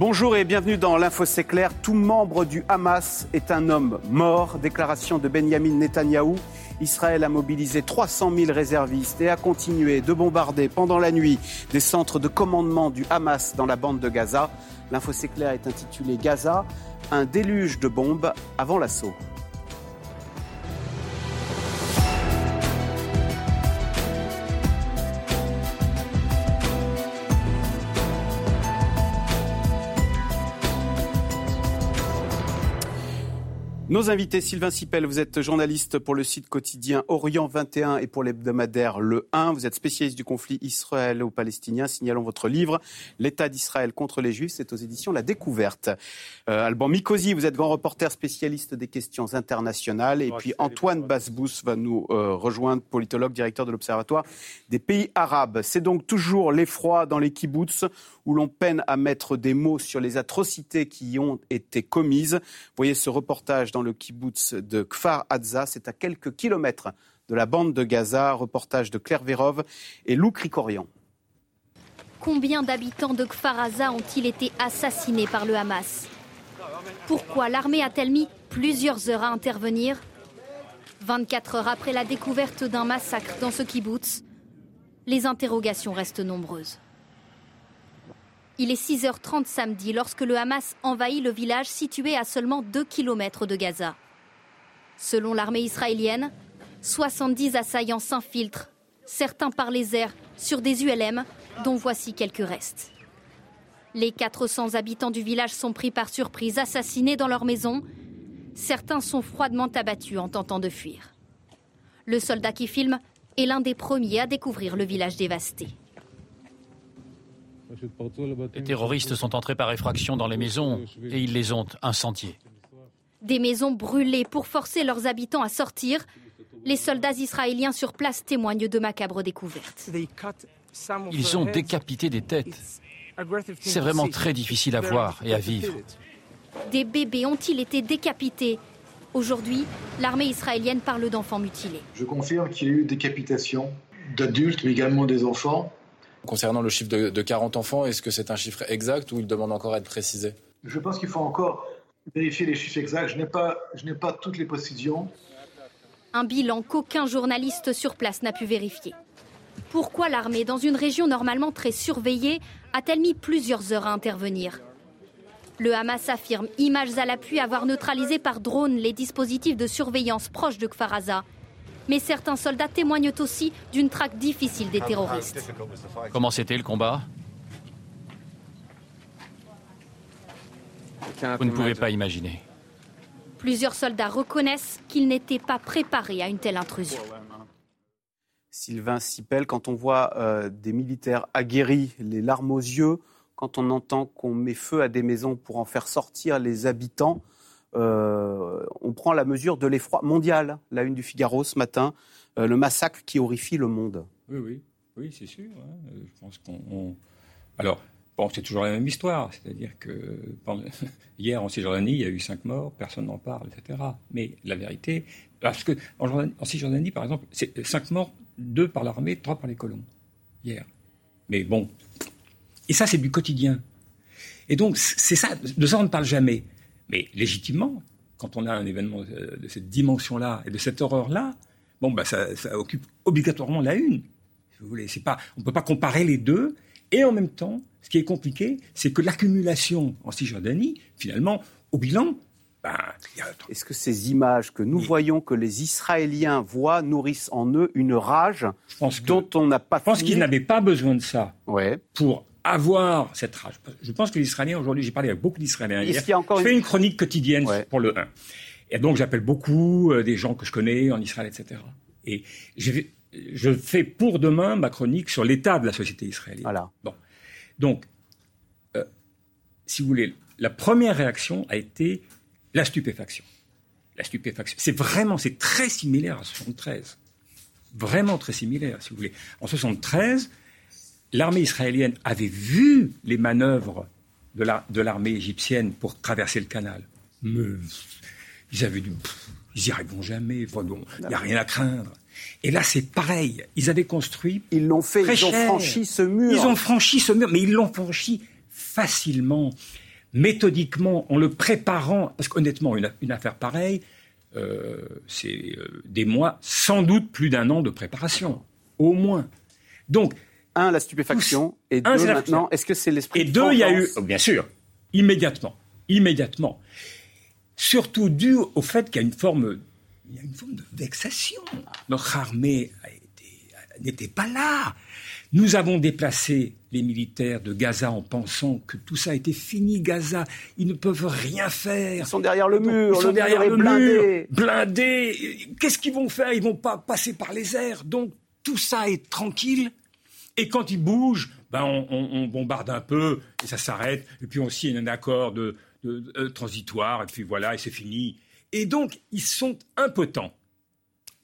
Bonjour et bienvenue dans l'Info. Tout membre du Hamas est un homme mort. Déclaration de Benjamin Netanyahou. Israël a mobilisé 300 000 réservistes et a continué de bombarder pendant la nuit des centres de commandement du Hamas dans la bande de Gaza. L'Info est intitulé Gaza, un déluge de bombes avant l'assaut. Nos invités, Sylvain Sipel, vous êtes journaliste pour le site quotidien Orient 21 et pour l'hebdomadaire Le 1. Vous êtes spécialiste du conflit israélo-palestinien. Signalons votre livre L'État d'Israël contre les Juifs. C'est aux éditions La Découverte. Euh, Alban Mikosi, vous êtes grand reporter spécialiste des questions internationales. Et puis Antoine Basbous va nous euh, rejoindre, politologue, directeur de l'Observatoire des pays arabes. C'est donc toujours l'effroi dans les kibbutz où l'on peine à mettre des mots sur les atrocités qui y ont été commises. Voyez ce reportage dans le kibbutz de Kfar Adza, c'est à quelques kilomètres de la bande de Gaza. Reportage de Claire Vérov et Lou Krikorian. Combien d'habitants de Kfar Adza ont-ils été assassinés par le Hamas? Pourquoi l'armée a-t-elle mis plusieurs heures à intervenir? 24 heures après la découverte d'un massacre dans ce kibbutz, les interrogations restent nombreuses. Il est 6h30 samedi lorsque le Hamas envahit le village situé à seulement 2 km de Gaza. Selon l'armée israélienne, 70 assaillants s'infiltrent, certains par les airs, sur des ULM, dont voici quelques restes. Les 400 habitants du village sont pris par surprise, assassinés dans leur maison. Certains sont froidement abattus en tentant de fuir. Le soldat qui filme est l'un des premiers à découvrir le village dévasté. Les terroristes sont entrés par effraction dans les maisons et ils les ont incendiées. Des maisons brûlées pour forcer leurs habitants à sortir. Les soldats israéliens sur place témoignent de macabres découvertes. Ils ont décapité des têtes. C'est vraiment très difficile à voir et à vivre. Des bébés ont-ils été décapités? Aujourd'hui, l'armée israélienne parle d'enfants mutilés. Je confirme qu'il y a eu décapitation d'adultes, mais également des enfants. Concernant le chiffre de, 40 enfants, est-ce que c'est un chiffre exact ou il demande encore à être précisé? Je pense qu'il faut encore vérifier les chiffres exacts. Je n'ai pas, pas toutes les précisions. Un bilan qu'aucun journaliste sur place n'a pu vérifier. Pourquoi l'armée, dans une région normalement très surveillée, a-t-elle mis plusieurs heures à intervenir? Le Hamas affirme, images à l'appui, avoir neutralisé par drone les dispositifs de surveillance proches de Kfaraza mais certains soldats témoignent aussi d'une traque difficile des terroristes. Comment c'était le combat Vous ne pouvez pas imaginer. Plusieurs soldats reconnaissent qu'ils n'étaient pas préparés à une telle intrusion. Sylvain Sipel, quand on voit euh, des militaires aguerris, les larmes aux yeux, quand on entend qu'on met feu à des maisons pour en faire sortir les habitants, euh, on prend la mesure de l'effroi mondial. La une du Figaro ce matin, euh, le massacre qui horrifie le monde. Oui, oui, oui, c'est sûr. Hein. Je pense qu'on. Alors, c'est toujours la même histoire. C'est-à-dire que hier en Cisjordanie, il y a eu cinq morts, personne n'en parle, etc. Mais la vérité, parce que en, Cisjordanie, par exemple, c'est cinq morts, deux par l'armée, trois par les colons hier. Mais bon, et ça, c'est du quotidien. Et donc, c'est ça. De ça, on ne parle jamais. Mais légitimement, quand on a un événement de cette dimension-là et de cette horreur-là, bon, bah, ça, occupe obligatoirement la une. vous voulez, c'est pas, on ne peut pas comparer les deux. Et en même temps, ce qui est compliqué, c'est que l'accumulation en Cisjordanie, finalement, au bilan, bah, Est-ce que ces images que nous voyons, que les Israéliens voient, nourrissent en eux une rage dont on n'a pas. Je pense qu'ils n'avaient pas besoin de ça ouais. pour avoir cette rage. Je pense que les Israéliens, aujourd'hui, j'ai parlé avec beaucoup d'Israéliens hier, je fais une chronique quotidienne pour le 1. Et donc j'appelle beaucoup euh, des gens que je connais en Israël, etc. Et je, fais pour demain ma chronique sur l'état de la société israélienne. Voilà. Bon. Donc, euh, si vous voulez, la première réaction a été la stupéfaction. La stupéfaction. C'est vraiment, c'est très similaire à 73. Vraiment très similaire, si vous voulez. En 73, l'armée israélienne avait vu les manœuvres de l'armée égyptienne pour traverser le canal. Mais ils avaient dit, ils n'y arriveront jamais, il n'y a rien à craindre. Et là, c'est pareil. Ils avaient construit. Ils l'ont fait, ils ont franchi ce mur. Ils ont franchi ce mur, mais ils l'ont franchi facilement. méthodiquement, en le préparant, parce qu'honnêtement, une, affaire pareille, euh, c'est euh, des mois, sans doute plus d'un an de préparation, au moins. Donc, un, la stupéfaction, et deux, maintenant, est-ce que c'est l'esprit Et deux, il y a eu, oh, bien sûr, immédiatement, immédiatement. Surtout dû au fait qu'il y a une forme, il y a une forme de vexation. Notre armée n'était pas là. Nous avons déplacé les militaires de Gaza en pensant que tout ça était fini, Gaza. Ils ne peuvent rien faire. Ils sont derrière le mur. Ils sont derrière le mur, blindés. Qu'est-ce qu'ils vont faire? Ils vont pas passer par les airs. Donc tout ça est tranquille. Et quand ils bougent, ben on, bombarde un peu et ça s'arrête. Et puis on signe un accord de, euh, transitoire et puis voilà et c'est fini. Et donc ils sont impotents.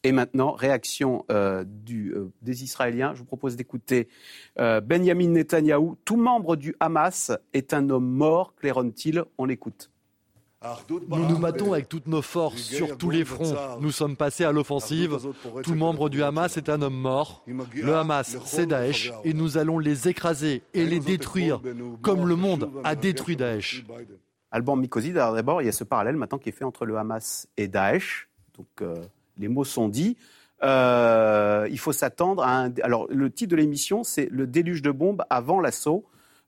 Et maintenant, réaction euh, euh, des Israéliens. Je vous propose d'écouter Benjamin Netanyahou. Tout membre du Hamas est un homme mort, claironne-t-il? On l'écoute. Nous nous matons avec toutes nos forces sur tous les fronts. Nous sommes passés à l'offensive. Tout membre du Hamas est un homme mort. Le Hamas, c'est Daesh et nous allons les écraser et les détruire comme le monde a détruit Daesh. Alban Mikosi, d'abord, il y a ce parallèle maintenant qui est fait entre le Hamas et Daesh. Donc, les mots sont dits. Euh, il faut s'attendre à un. Alors, le titre de l'émission, c'est Le déluge de bombes avant l'assaut.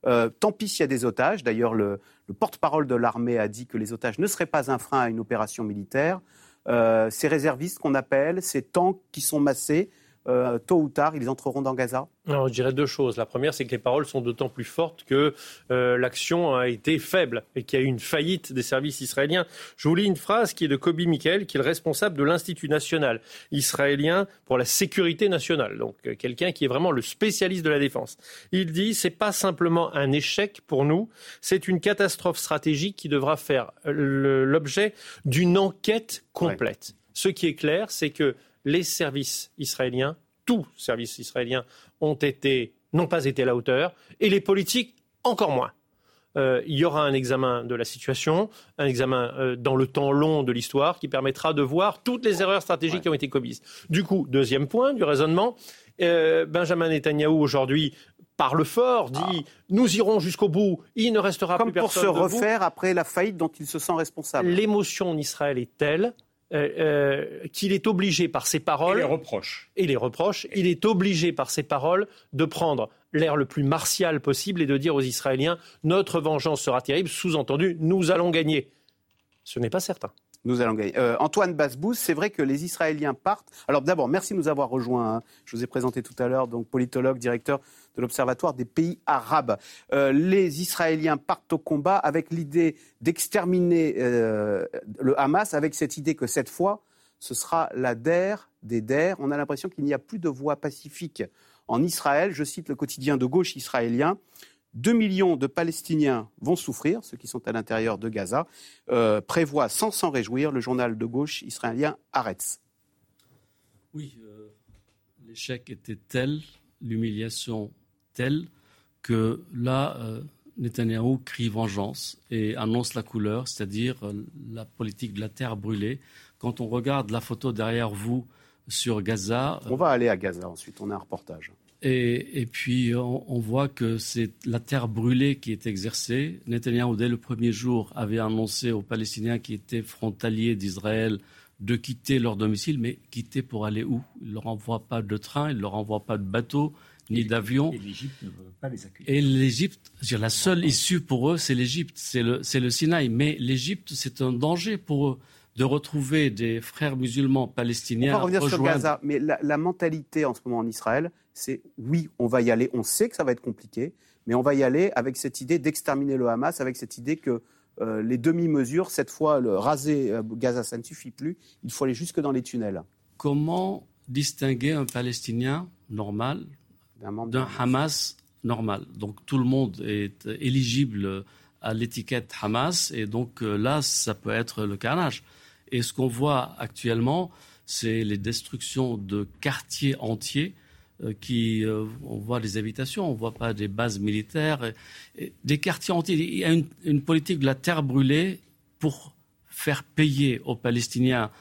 Euh, tant pis s'il y a des otages. D'ailleurs, le, porte-parole de l'armée a dit que les otages ne seraient pas un frein à une opération militaire. Euh, ces réservistes qu'on appelle, ces tanks qui sont massés, euh, tôt ou tard, ils entreront dans Gaza? Je dirais deux choses. La première, c'est que les paroles sont d'autant plus fortes que euh, l'action a été faible et qu'il y a eu une faillite des services israéliens. Je vous lis une phrase qui est de Kobi Michael, qui est le responsable de l'Institut national israélien pour la sécurité nationale. Donc, euh, quelqu'un qui est vraiment le spécialiste de la défense. Il dit c'est pas simplement un échec pour nous, c'est une catastrophe stratégique qui devra faire l'objet d'une enquête complète. Ce qui est clair, c'est que les services israéliens, tous services israéliens, ont été, n'ont pas été à la hauteur, et les politiques encore moins. Euh, il y aura un examen de la situation, un examen euh, dans le temps long de l'histoire qui permettra de voir toutes les erreurs stratégiques qui ont été commises. Du coup, deuxième point du raisonnement, euh, Benjamin Netanyahou aujourd'hui parle fort, dit ah. nous irons jusqu'au bout, il ne restera plus personne. Comme pour se refaire après la faillite dont il se sent responsable. L'émotion en Israël est telle euh, euh, qu'il est obligé par ses paroles. Et les reproches. Et les reproches. Il est obligé par ses paroles de prendre l'air le plus martial possible et de dire aux Israéliens notre vengeance sera terrible, sous-entendu nous allons gagner. Ce n'est pas certain. Nous allons gagner. Euh, Antoine Basbous, c'est vrai que les Israéliens partent. Alors d'abord, merci de nous avoir rejoints. Hein. Je vous ai présenté tout à l'heure, donc politologue, directeur de l'Observatoire des pays arabes. Euh, les Israéliens partent au combat avec l'idée d'exterminer euh, le Hamas, avec cette idée que cette fois, ce sera la DER des DER. On a l'impression qu'il n'y a plus de voie pacifique en Israël. Je cite le quotidien de gauche israélien. 2 millions de Palestiniens vont souffrir, ceux qui sont à l'intérieur de Gaza, euh, prévoit sans s'en réjouir le journal de gauche israélien Haaretz. Oui, euh, l'échec était tel, l'humiliation telle, que là, euh, Netanyahou crie vengeance et annonce la couleur, c'est-à-dire la politique de la terre brûlée. Quand on regarde la photo derrière vous sur Gaza. On va aller à Gaza ensuite, on a un reportage. Et, puis, on, voit que c'est la terre brûlée qui est exercée. Netanyahu, dès le premier jour, avait annoncé aux Palestiniens qui étaient frontaliers d'Israël de quitter leur domicile, mais quitter pour aller où? Il ne leur envoie pas de train, il ne leur envoie pas de bateau, ni d'avion. Et l'Égypte ne veut pas les accueillir. Et l'Égypte, la seule issue pour eux, c'est l'Égypte, c'est le, le Sinaï. Mais l'Égypte, c'est un danger pour eux de retrouver des frères musulmans palestiniens. On va revenir sur Gaza, mais la, mentalité en ce moment en Israël, c'est oui, on va y aller. On sait que ça va être compliqué, mais on va y aller avec cette idée d'exterminer le Hamas, avec cette idée que euh, les demi-mesures, cette fois, le raser euh, Gaza, ça ne suffit plus. Il faut aller jusque dans les tunnels. Comment distinguer un Palestinien normal d'un Hamas normal? Donc tout le monde est éligible à l'étiquette Hamas, et donc euh, là, ça peut être le carnage. Et ce qu'on voit actuellement, c'est les destructions de quartiers entiers euh, qui, euh, on voit des habitations, on voit pas des bases militaires, des quartiers entiers. Il y a une, politique de la terre brûlée pour faire payer aux Palestiniens,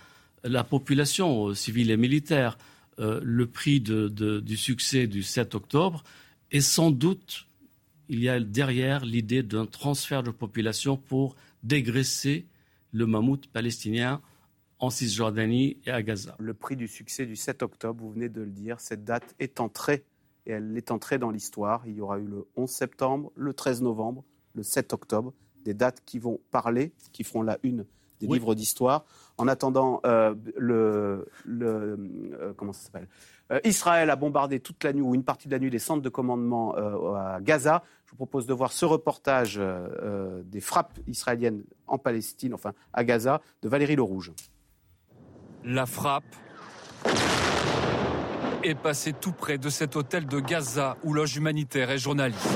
la population civile et militaire, euh, le prix du succès du 7 octobre. Et sans doute, il y a derrière l'idée d'un transfert de population pour dégraisser le mammouth palestinien en Cisjordanie et à Gaza. Le prix du succès du 7 octobre, vous venez de le dire, cette date est entrée et elle est entrée dans l'histoire. Il y aura eu le 11 septembre, le 13 novembre, le 7 octobre, des dates qui vont parler, qui feront la une des livres d'histoire. En attendant, euh, le, euh, comment ça s'appelle? Euh, Israël a bombardé toute la nuit ou une partie de la nuit des centres de commandement à Gaza. Je vous propose de voir ce reportage des frappes israéliennes en Palestine, enfin à Gaza, de Valérie Le Rouge. La frappe est passée tout près de cet hôtel de Gaza où loge humanitaire et journaliste.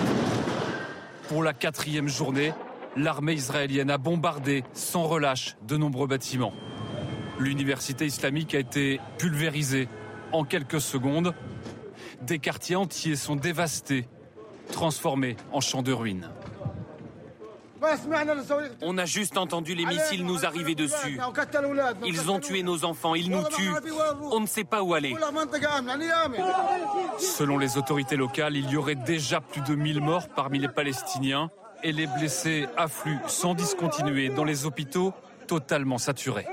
Pour la quatrième journée, l'armée israélienne a bombardé sans relâche de nombreux bâtiments. L'université islamique a été pulvérisée en quelques secondes. Des quartiers entiers sont dévastés, transformés en champs de ruines. On a juste entendu les missiles nous arriver dessus. Ils ont tué nos enfants, ils nous tuent. On ne sait pas où aller. Selon les autorités locales, il y aurait déjà plus de 1000 morts parmi les Palestiniens et les blessés affluent sans discontinuer dans les hôpitaux totalement saturés.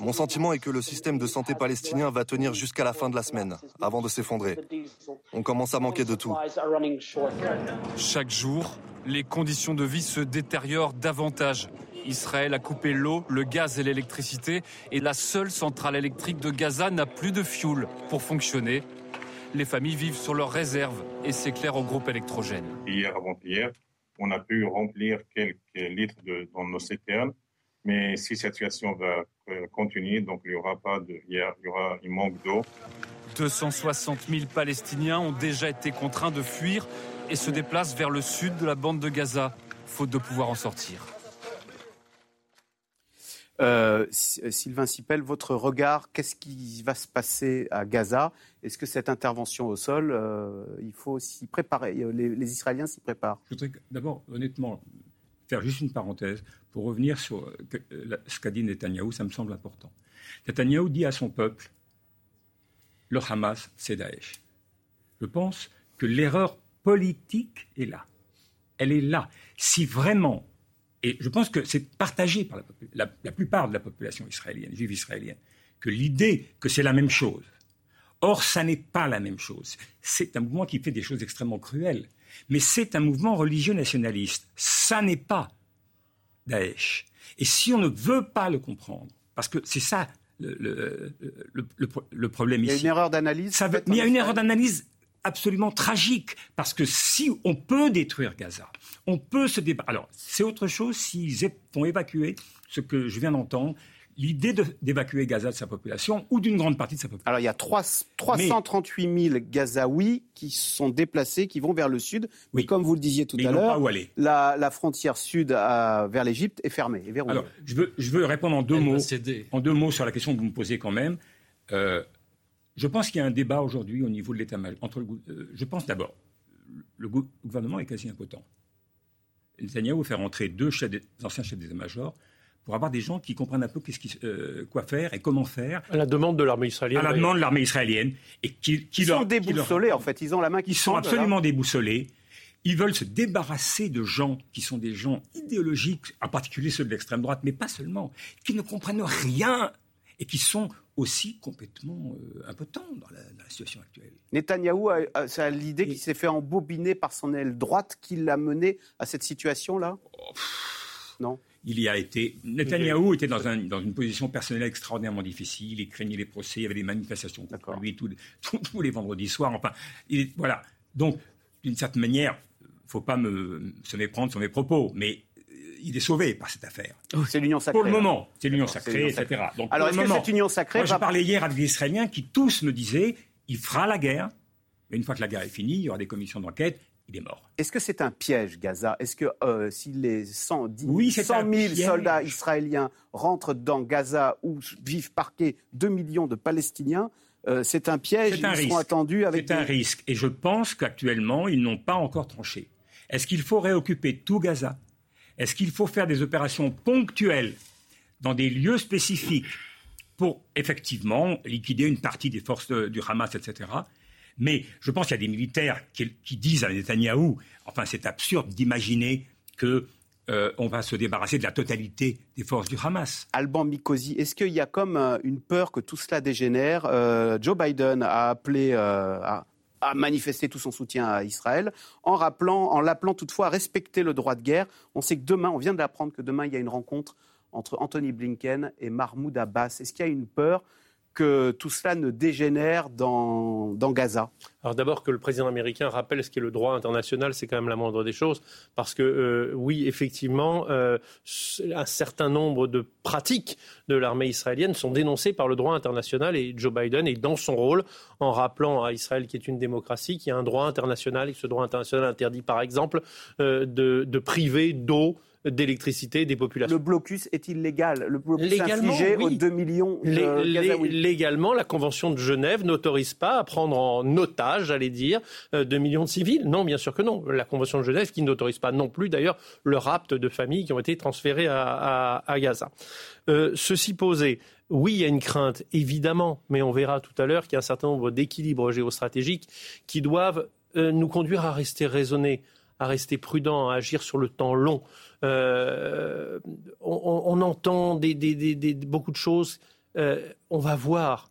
Mon sentiment est que le système de santé palestinien va tenir jusqu'à la fin de la semaine, avant de s'effondrer. On commence à manquer de tout. Chaque jour, les conditions de vie se détériorent davantage. Israël a coupé l'eau, le gaz et l'électricité, et la seule centrale électrique de Gaza n'a plus de fioul pour fonctionner. Les familles vivent sur leurs réserves et s'éclairent au groupe électrogène. Hier, avant-hier, on a pu remplir quelques litres dans nos citernes mais si cette situation va euh, continuer, donc il y aura pas de, il y aura un manque d'eau. 260 000 Palestiniens ont déjà été contraints de fuir et se déplacent vers le sud de la bande de Gaza, faute de pouvoir en sortir. Euh, euh, Sylvain Sipel, votre regard, qu'est-ce qui va se passer à Gaza? Est-ce que cette intervention au sol, il faut s'y préparer les, les Israéliens s'y préparent? Je voudrais d'abord, honnêtement, faire juste une parenthèse pour revenir sur euh, ce qu'a dit Netanyahou, ça me semble important. Netanyahou dit à son peuple, le Hamas, c'est Daesh. Je pense que l'erreur politique est là. Elle est là. Si vraiment, et je pense que c'est partagé par la, la, plupart de la population israélienne, juive israélienne, que l'idée que c'est la même chose. Or, ça n'est pas la même chose. C'est un mouvement qui fait des choses extrêmement cruelles mais c'est un mouvement religieux nationaliste. Ça n'est pas Daesh. Et si on ne veut pas le comprendre, parce que c'est ça le, problème ici. Il y a une erreur d'analyse. Mais il y a une erreur d'analyse absolument tragique, parce que si on peut détruire Gaza, on peut se débattre. Alors, c'est autre chose s'ils font évacuer ce que je viens d'entendre, l'idée d'évacuer Gaza de sa population ou d'une grande partie de sa population. Alors il y a 3, 338 000 Gazaouis qui sont déplacés, qui vont vers le sud. Mais comme vous le disiez tout à l'heure, la, la, frontière sud vers l'Égypte est fermée. Alors je veux, je veux, répondre en deux, mots, en deux mots sur la question que vous me posez quand même. Euh, je pense qu'il y a un débat aujourd'hui au niveau de l'état-major. Euh, je pense d'abord, le gouvernement est quasi impotent. Netanyahu faire entrer deux anciens chefs d'état-major pour avoir des gens qui comprennent un peu euh, quoi faire et comment faire. À la demande de l'armée israélienne. À la demande de l'armée israélienne. Et qui, qui ils sont déboussolés, en fait. Ils ont la main qui Ils sont absolument déboussolés. Ils veulent se débarrasser de gens qui sont des gens idéologiques, en particulier ceux de l'extrême droite, mais pas seulement, qui ne comprennent rien et qui sont aussi complètement euh, impotents dans la, situation actuelle. Netanyahou, a, l'idée qu'il s'est fait embobiner par son aile droite qui l'a mené à cette situation-là? Oh, Non il y a été. Netanyahou était dans, dans, une position personnelle extraordinairement difficile. Il craignait les procès, il y avait des manifestations contre lui tous, les vendredis soirs. Enfin, il, voilà. Donc, d'une certaine manière, il ne faut pas me, se méprendre sur mes propos, mais euh, il est sauvé par cette affaire. C'est l'union sacrée. Pour le moment, c'est l'union sacrée, etc. Donc, Alors, est-ce que cette union sacrée Moi, je parlais hier avec des Israéliens qui tous me disaient il fera la guerre, mais une fois que la guerre est finie, il y aura des commissions d'enquête, il est mort. Est-ce que c'est un piège, Gaza? Est-ce que euh, si les 100, 000 soldats israéliens rentrent dans Gaza où vivent parqués 2 millions de Palestiniens, euh, c'est un piège un Ils risque. attendus avec. C'est un risque. Et je pense qu'actuellement, ils n'ont pas encore tranché. Est-ce qu'il faut réoccuper tout Gaza? Est-ce qu'il faut faire des opérations ponctuelles dans des lieux spécifiques pour effectivement liquider une partie des forces du Hamas, etc. Mais je pense qu'il y a des militaires qui, disent à Netanyahou, enfin c'est absurde d'imaginer que euh, on va se débarrasser de la totalité des forces du Hamas. Alban Mikosi, est-ce qu'il y a comme euh, une peur que tout cela dégénère? Euh, Joe Biden a appelé à, manifester tout son soutien à Israël en rappelant, en l'appelant toutefois à respecter le droit de guerre. On sait que demain, on vient d'apprendre que demain il y a une rencontre entre Anthony Blinken et Mahmoud Abbas. Est-ce qu'il y a une peur que tout cela ne dégénère dans, Gaza. Alors d'abord que le président américain rappelle ce qu'est le droit international, c'est quand même la moindre des choses, parce que euh, oui, effectivement, euh, un certain nombre de pratiques de l'armée israélienne sont dénoncées par le droit international et Joe Biden est dans son rôle en rappelant à Israël qui est une démocratie, qu'il y a un droit international et que ce droit international interdit par exemple euh, de priver d'eau d'électricité des populations. Le blocus est illégal. Le blocus légalement, infligé aux 2 millions de Légalement, la Convention de Genève n'autorise pas à prendre en otage, j'allais dire, 2 euh, millions de civils. Non, bien sûr que non. La Convention de Genève qui n'autorise pas non plus, d'ailleurs, le rapt de familles qui ont été transférées à, Gaza. Euh, ceci posé, oui, il y a une crainte, évidemment, mais on verra tout à l'heure qu'il y a un certain nombre d'équilibres géostratégiques qui doivent euh, nous conduire à rester raisonnés, à rester prudents, à agir sur le temps long. Euh, on, entend beaucoup de choses. Euh, on va voir.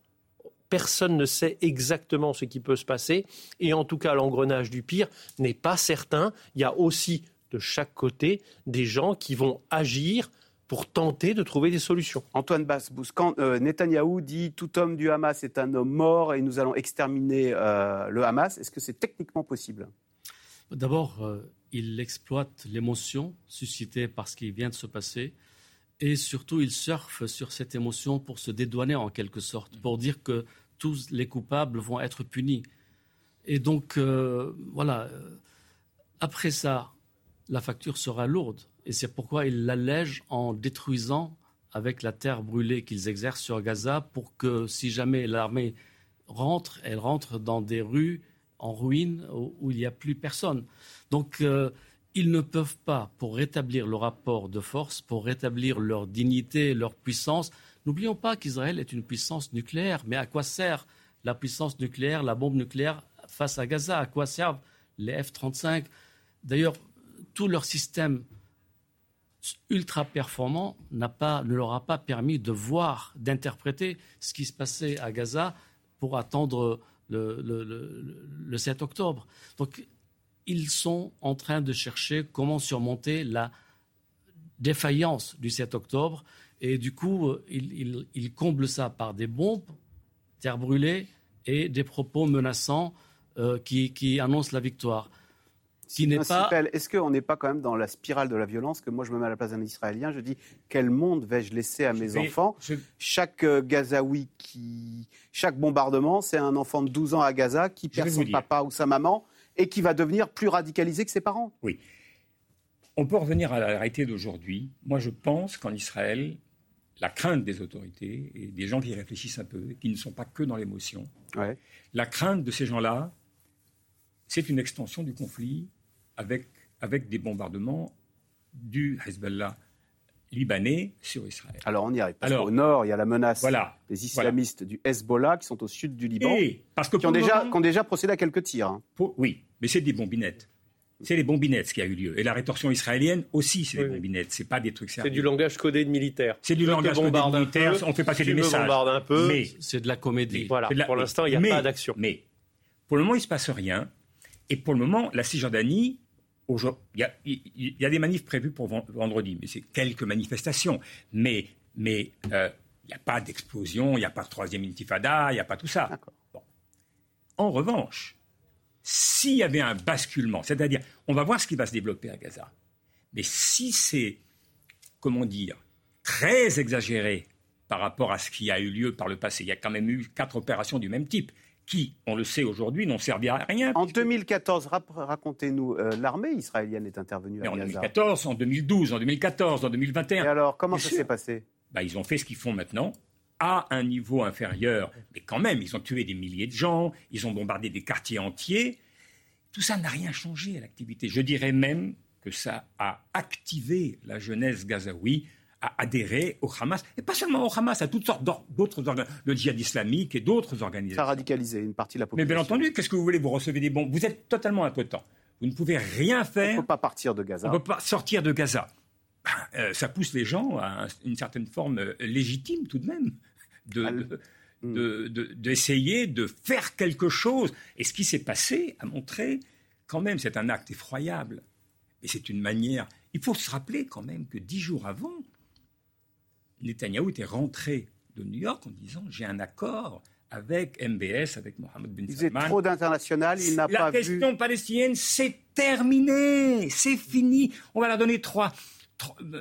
Personne ne sait exactement ce qui peut se passer. Et en tout cas, l'engrenage du pire n'est pas certain. Il y a aussi de chaque côté des gens qui vont agir pour tenter de trouver des solutions. Antoine Basbous, quand euh, Netanyahou dit tout homme du Hamas est un homme mort et nous allons exterminer le Hamas, est-ce que c'est techniquement possible? D'abord, il exploite l'émotion suscitée par ce qui vient de se passer et surtout il surfe sur cette émotion pour se dédouaner en quelque sorte, pour dire que tous les coupables vont être punis. Et donc, euh, voilà, après ça, la facture sera lourde. Et c'est pourquoi il l'allège en détruisant avec la terre brûlée qu'ils exercent sur Gaza pour que si jamais l'armée rentre, elle rentre dans des rues en ruine où, il n'y a plus personne. Donc, euh, ils ne peuvent pas, pour rétablir le rapport de force, pour rétablir leur dignité, leur puissance, n'oublions pas qu'Israël est une puissance nucléaire, mais à quoi sert la puissance nucléaire, la bombe nucléaire face à Gaza? À quoi servent les F-35? D'ailleurs, tout leur système ultra performant pas, ne leur a pas permis de voir, d'interpréter ce qui se passait à Gaza pour attendre le, le 7 octobre. Donc ils sont en train de chercher comment surmonter la défaillance du 7 octobre. Et du coup, euh, ils, comblent ça par des bombes, terre brûlée et des propos menaçants euh, qui, annoncent la victoire. Est-ce qu'on n'est pas quand même dans la spirale de la violence que moi je me mets à la place d'un Israélien Je dis quel monde vais-je laisser à mes enfants Chaque euh, Gazaoui qui, chaque bombardement, c'est un enfant de 12 ans à Gaza qui perd son papa ou sa maman et qui va devenir plus radicalisé que ses parents. Oui. On peut revenir à la réalité d'aujourd'hui. Moi, je pense qu'en Israël, la crainte des autorités et des gens qui réfléchissent un peu, qui ne sont pas que dans l'émotion, la crainte de ces gens-là, c'est une extension du conflit avec, avec des bombardements du Hezbollah libanais sur Israël. Alors on y arrive. Parce qu'au nord, il y a la menace des islamistes du Hezbollah qui sont au sud du Liban, parce que qui, ont déjà, ont déjà procédé à quelques tirs. Hein. oui, mais c'est des bombinettes. C'est les bombinettes ce qui a eu lieu. Et la rétorsion israélienne aussi, c'est des bombinettes. C'est pas des trucs C'est du langage codé de militaire. C'est du langage codé de militaire. on fait passer des messages. un peu. Mais c'est de la comédie. Voilà. Pour l'instant, il n'y a pas d'action. Mais pour le moment, il se passe rien. Et pour le moment, la Cisjordanie il y, a des manifs prévus pour vendredi, mais c'est quelques manifestations. Mais mais euh, il n'y a pas d'explosion, il n'y a pas de troisième intifada, il n'y a pas tout ça. En revanche, s'il y avait un basculement, c'est-à-dire, on va voir ce qui va se développer à Gaza, mais si c'est, comment dire, très exagéré par rapport à ce qui a eu lieu par le passé, il y a quand même eu quatre opérations du même type qui, on le sait aujourd'hui, n'ont servi à rien. En 2014, racontez-nous, euh, l'armée israélienne est intervenue à en 2014, en 2012, en 2014, en 2021. Et alors, comment ça s'est passé? Bah, Ils ont fait ce qu'ils font maintenant à un niveau inférieur, mais quand même, ils ont tué des milliers de gens, ils ont bombardé des quartiers entiers. Tout ça n'a rien changé à l'activité. Je dirais même que ça a activé la jeunesse gazaoui à adhérer au Hamas, et pas seulement au Hamas, à toutes sortes d'autres organisations, le djihad islamique et d'autres organisations. Ça a radicalisé une partie de la population. Mais bien entendu, qu'est-ce que vous voulez Vous recevez des bombes, vous êtes totalement impotent. Vous ne pouvez rien faire. On ne peut pas partir de Gaza. On ne peut pas sortir de Gaza. Ben, euh, ça pousse les gens à une certaine forme euh, légitime tout de même de, d'essayer de, faire quelque chose. Et ce qui s'est passé a montré, quand même, c'est un acte effroyable. Et c'est une manière. Il faut se rappeler quand même que dix jours avant, Netanyahou était rentré de New York en disant J'ai un accord avec MBS, avec Mohamed Ben Salman. Il faisait trop d'international, il n'a pas vu... La question palestinienne, c'est terminé, c'est fini. On va leur donner trois,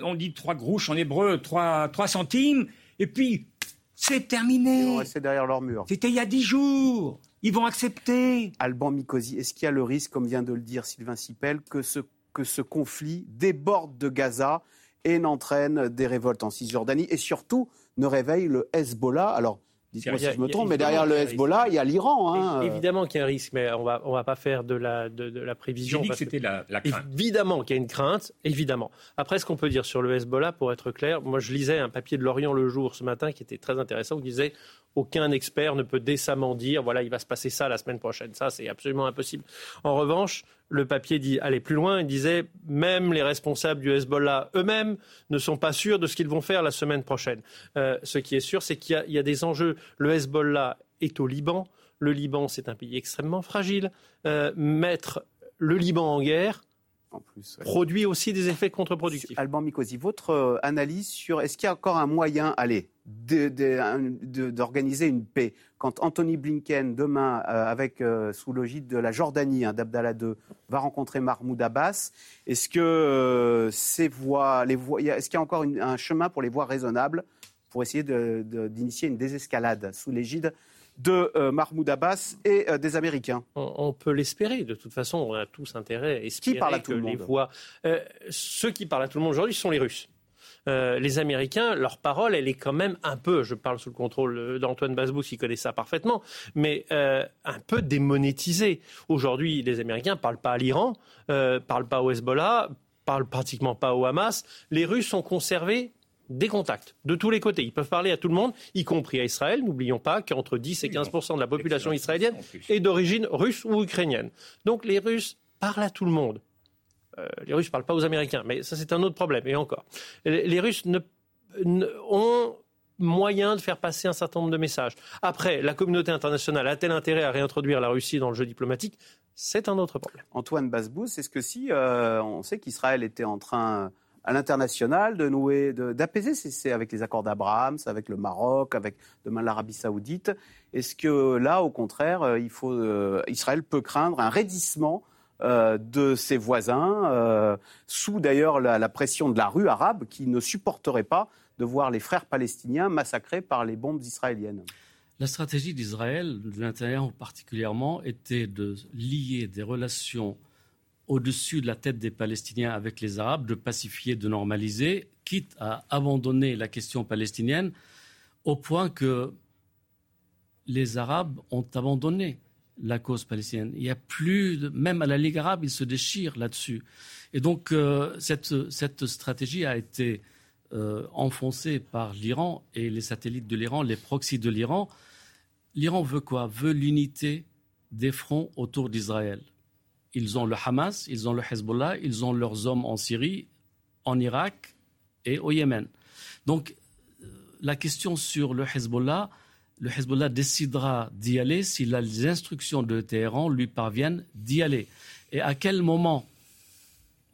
on dit trois grouches en hébreu, trois, trois centimes, et puis c'est terminé. Ils vont rester derrière leur mur. C'était il y a dix jours. Ils vont accepter. Alban Mikosi, est-ce qu'il y a le risque, comme vient de le dire Sylvain Sipel, que ce, que ce conflit déborde de Gaza et n'entraîne des révoltes en Cisjordanie et surtout ne réveille le Hezbollah Alors, Dites-moi si je me trompe, mais derrière le Hezbollah, il y a l'Iran. Hein. Évidemment qu'il y a un risque, mais on va, on va pas faire de la, de, la prévision. J'ai dit que c'était la, crainte. Évidemment qu'il y a une crainte, évidemment. Après, ce qu'on peut dire sur le Hezbollah, pour être clair, moi je lisais un papier de Lorient le jour ce matin qui était très intéressant, qui disait aucun expert ne peut décemment dire voilà, il va se passer ça la semaine prochaine. Ça, c'est absolument impossible. En revanche, le papier dit aller plus loin. Il disait même les responsables du Hezbollah eux-mêmes ne sont pas sûrs de ce qu'ils vont faire la semaine prochaine. Euh, ce qui est sûr, c'est qu'il y, a des enjeux. Le Hezbollah est au Liban. Le Liban, c'est un pays extrêmement fragile. Euh, mettre le Liban en guerre, produit aussi des effets contre-productifs. Alban Mikosi, votre euh, analyse sur est-ce qu'il y a encore un moyen, allez, d'organiser une paix Quand Anthony Blinken, demain, euh, avec, euh, sous l'ogide de la Jordanie, hein, d'Abdallah II, va rencontrer Mahmoud Abbas, est-ce que ces voies, les voies, est-ce qu'il y a encore un chemin pour les voies raisonnables pour essayer d'initier une désescalade sous l'égide de euh, Mahmoud Abbas et euh, des Américains on, peut l'espérer. De toute façon, on a tous intérêt à espérer qui parle à tout le monde voix... Euh, ceux qui parlent à tout le monde aujourd'hui sont les Russes. les Américains, leur parole, elle est quand même un peu, je parle sous le contrôle d'Antoine Basbous qui connaît ça parfaitement, mais un peu démonétisée. Aujourd'hui, les Américains ne parlent pas à l'Iran, ne parlent pas au Hezbollah, parlent pratiquement pas au Hamas. Les Russes ont conservé des contacts de tous les côtés. Ils peuvent parler à tout le monde, y compris à Israël. N'oublions pas qu'entre 10 et 15% de la population israélienne est d'origine russe ou ukrainienne. Donc les Russes parlent à tout le monde. Euh, les Russes ne parlent pas aux Américains, mais ça c'est un autre problème. Et encore, les, Russes ne, ont moyen de faire passer un certain nombre de messages. Après, la communauté internationale a-t-elle intérêt à réintroduire la Russie dans le jeu diplomatique? C'est un autre problème. Antoine Basbous, est-ce que si euh, on sait qu'Israël était en train à l'international, de nouer, d'apaiser. C'est avec les accords d'Abraham, avec le Maroc, avec demain l'Arabie Saoudite. Est-ce que là, au contraire, euh, euh, Israël peut craindre un raidissement euh, de ses voisins, sous d'ailleurs la, pression de la rue arabe, qui ne supporterait pas de voir les frères palestiniens massacrés par les bombes israéliennes? La stratégie d'Israël, de l'intérieur particulièrement, était de lier des relations au-dessus de la tête des Palestiniens avec les Arabes, de pacifier, de normaliser, quitte à abandonner la question palestinienne, au point que les Arabes ont abandonné la cause palestinienne. Il y a plus, même à la Ligue arabe, ils se déchirent là-dessus. Et donc euh, cette, cette, stratégie a été euh, enfoncée par l'Iran et les satellites de l'Iran, les proxys de l'Iran. L'Iran veut quoi? Veut l'unité des fronts autour d'Israël. Ils ont le Hamas, ils ont le Hezbollah, ils ont leurs hommes en Syrie, en Irak et au Yémen. Donc, euh, la question sur le Hezbollah, le Hezbollah décidera d'y aller si les instructions de Téhéran lui parviennent d'y aller. Et à quel moment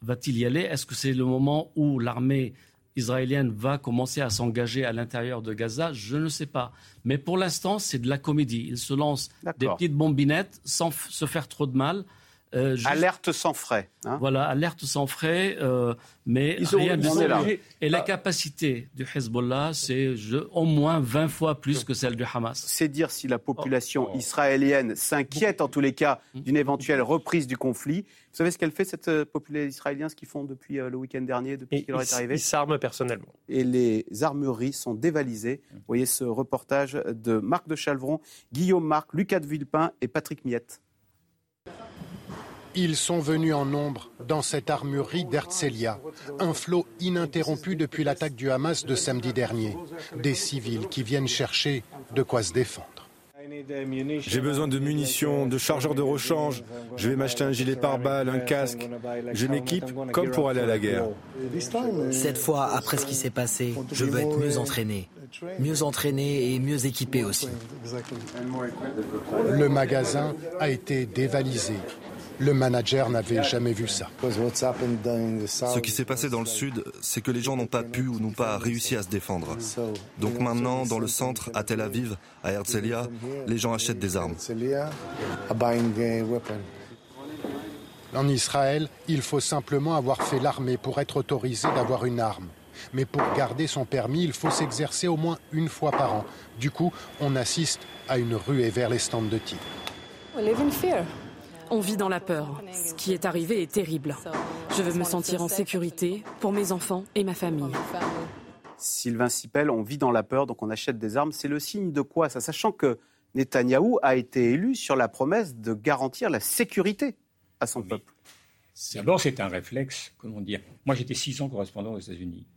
va-t-il y aller? Est-ce que c'est le moment où l'armée israélienne va commencer à s'engager à l'intérieur de Gaza? Je ne sais pas. Mais pour l'instant, c'est de la comédie. Il se lance des petites bombinettes sans se faire trop de mal. Euh, alerte sans frais. Hein. voilà, alerte sans frais, euh, mais rien de Et la capacité du Hezbollah, c'est au moins 20 fois plus que celle du Hamas. C'est dire si la population oh. israélienne s'inquiète, en tous les cas, d'une éventuelle reprise du conflit. Vous savez ce qu'elle fait, cette euh, population israélienne, ce qu'ils font depuis le week-end dernier, depuis qu'il leur est arrivé? Ils s'arment personnellement. Et les armeries sont dévalisées. Vous voyez ce reportage de Marc de Chalvron, Guillaume Marc, Lucas de Villepin et Patrick Miette. Ils sont venus en nombre dans cette armurerie d'Herzliya, un flot ininterrompu depuis l'attaque du Hamas de samedi dernier. Des civils qui viennent chercher de quoi se défendre. J'ai besoin de munitions, de chargeurs de rechange. Je vais m'acheter un gilet pare-balles, un casque. Je m'équipe comme pour aller à la guerre. Cette fois, après ce qui s'est passé, je veux être mieux entraîné. Mieux entraîné et mieux équipé aussi. Le magasin a été dévalisé. Le manager n'avait jamais vu ça. Ce qui s'est passé dans le sud, c'est que les gens n'ont pas pu ou n'ont pas réussi à se défendre. Donc maintenant, dans le centre, à Tel Aviv, à Herzliya, les gens achètent des armes. En Israël, il faut simplement avoir fait l'armée pour être autorisé d'avoir une arme. Mais pour garder son permis, il faut s'exercer au moins une fois par an. Du coup, on assiste à une ruée vers les stands de tir. On vit dans la peur. Ce qui est arrivé est terrible. Je veux me sentir en sécurité pour mes enfants et ma famille. Sylvain Sipel, on vit dans la peur, donc on achète des armes. C'est le signe de quoi ça Sachant que Netanyahou a été élu sur la promesse de garantir la sécurité à son peuple. D'abord, c'est un réflexe, comment dire. Moi, j'étais six ans correspondant aux États-Unis.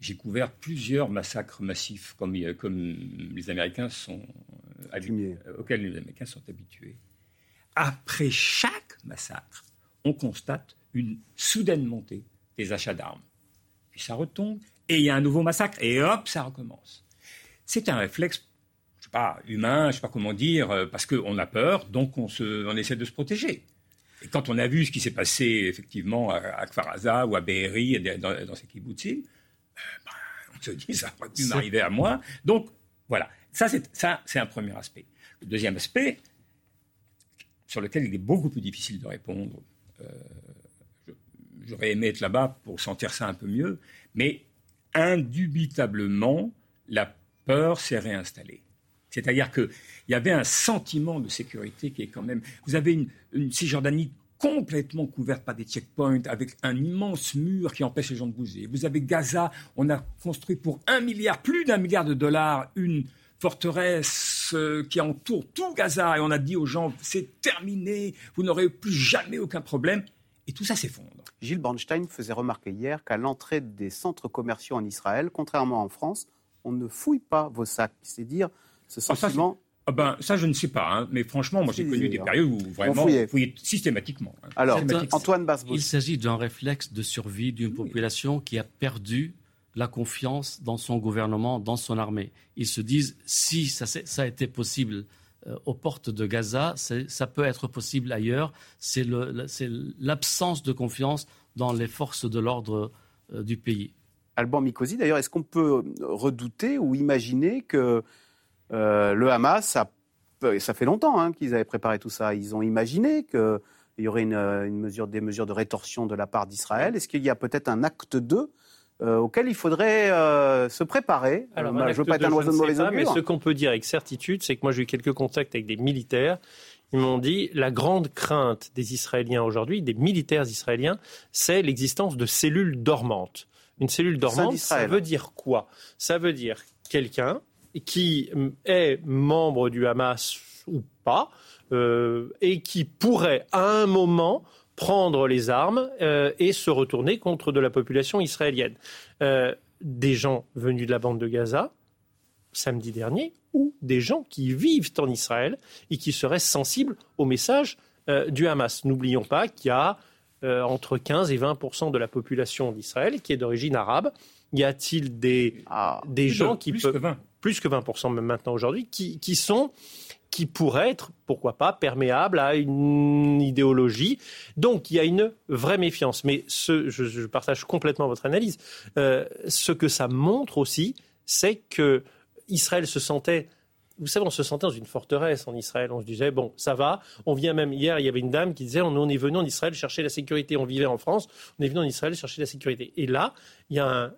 J'ai couvert plusieurs massacres massifs, comme, comme les Américains sont euh, auxquels les Américains sont habitués après chaque massacre, on constate une soudaine montée des achats d'armes. Puis ça retombe, et il y a un nouveau massacre, et hop, ça recommence. C'est un réflexe, je sais pas, humain, je sais pas comment dire, euh, parce qu'on a peur, donc on, essaie de se protéger. Et quand on a vu ce qui s'est passé effectivement à, Kfaraza ou à Be'eri, dans, ces kibbutzim, euh, ben, on se dit ça aurait pu m'arriver à moi. Donc voilà, ça c'est un premier aspect. Le deuxième aspect, sur lequel il est beaucoup plus difficile de répondre. Euh, j'aurais aimé être là-bas pour sentir ça un peu mieux, mais indubitablement, la peur s'est réinstallée. C'est-à-dire qu'il y avait un sentiment de sécurité qui est quand même. Vous avez une, une Cisjordanie complètement couverte par des checkpoints, avec un immense mur qui empêche les gens de bouger. Vous avez Gaza, on a construit pour un milliard, plus d'un milliard de dollars, une forteresse euh, qui entoure tout Gaza et on a dit aux gens c'est terminé, vous n'aurez plus jamais aucun problème. Et tout ça s'effondre. Gilles Bornstein faisait remarquer hier qu'à l'entrée des centres commerciaux en Israël, contrairement en France, on ne fouille pas vos sacs. C'est dire ce ah, sentiment. Ah, ben, ça, je ne sais pas, hein. mais franchement, moi j'ai connu des périodes où vraiment on fouillait, systématiquement. Hein. Alors, Antoine Basbous. Il s'agit d'un réflexe de survie d'une population qui a perdu la confiance dans son gouvernement, dans son armée. Ils se disent, si ça, a été possible euh, aux portes de Gaza, ça peut être possible ailleurs. C'est l'absence de confiance dans les forces de l'ordre euh, du pays. Alban Mikosi, d'ailleurs, est-ce qu'on peut redouter ou imaginer que euh, le Hamas, ça, ça fait longtemps hein, qu'ils avaient préparé tout ça, ils ont imaginé qu'il y aurait une, mesure, des mesures de rétorsion de la part d'Israël. Est-ce qu'il y a peut-être un acte 2 euh, auquel il faudrait euh, se préparer. Alors, je ne veux pas être un oiseau de mauvais augure. Mais ce qu'on peut dire avec certitude, c'est que moi j'ai eu quelques contacts avec des militaires. Ils m'ont dit la grande crainte des Israéliens aujourd'hui, des militaires israéliens, c'est l'existence de cellules dormantes. Une cellule dormante, ça veut dire quoi? Ça veut dire quelqu'un qui est membre du Hamas ou pas, euh, et qui pourrait à un moment prendre les armes euh, et se retourner contre de la population israélienne. Euh, des gens venus de la bande de Gaza, samedi dernier, ou des gens qui vivent en Israël et qui seraient sensibles au message euh, du Hamas. N'oublions pas qu'il y a entre 15 et 20% de la population d'Israël qui est d'origine arabe. Y a-t-il des, ah, des gens qui peuvent... Plus que 20 même maintenant aujourd'hui, qui, qui sont qui pourrait être, pourquoi pas, perméable à une idéologie. Donc il y a une vraie méfiance. Mais je, partage complètement votre analyse. Euh, ce que ça montre aussi, c'est que Israël se sentait vous savez, on se sentait dans une forteresse en Israël. On se disait, bon, ça va. On vient même hier, il y avait une dame qui disait, on est venu en Israël chercher la sécurité. On vivait en France, on est venu en Israël chercher la sécurité. Et là, il y a un,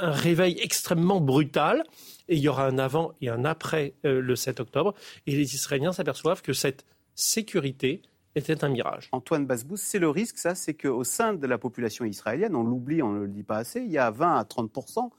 un réveil extrêmement brutal et il y aura un avant et un après euh, le 7 octobre. Et les Israéliens s'aperçoivent que cette sécurité était un mirage. Antoine Basbous, c'est le risque, ça, c'est qu'au sein de la population israélienne, on l'oublie, on ne le dit pas assez, il y a 20 à 30%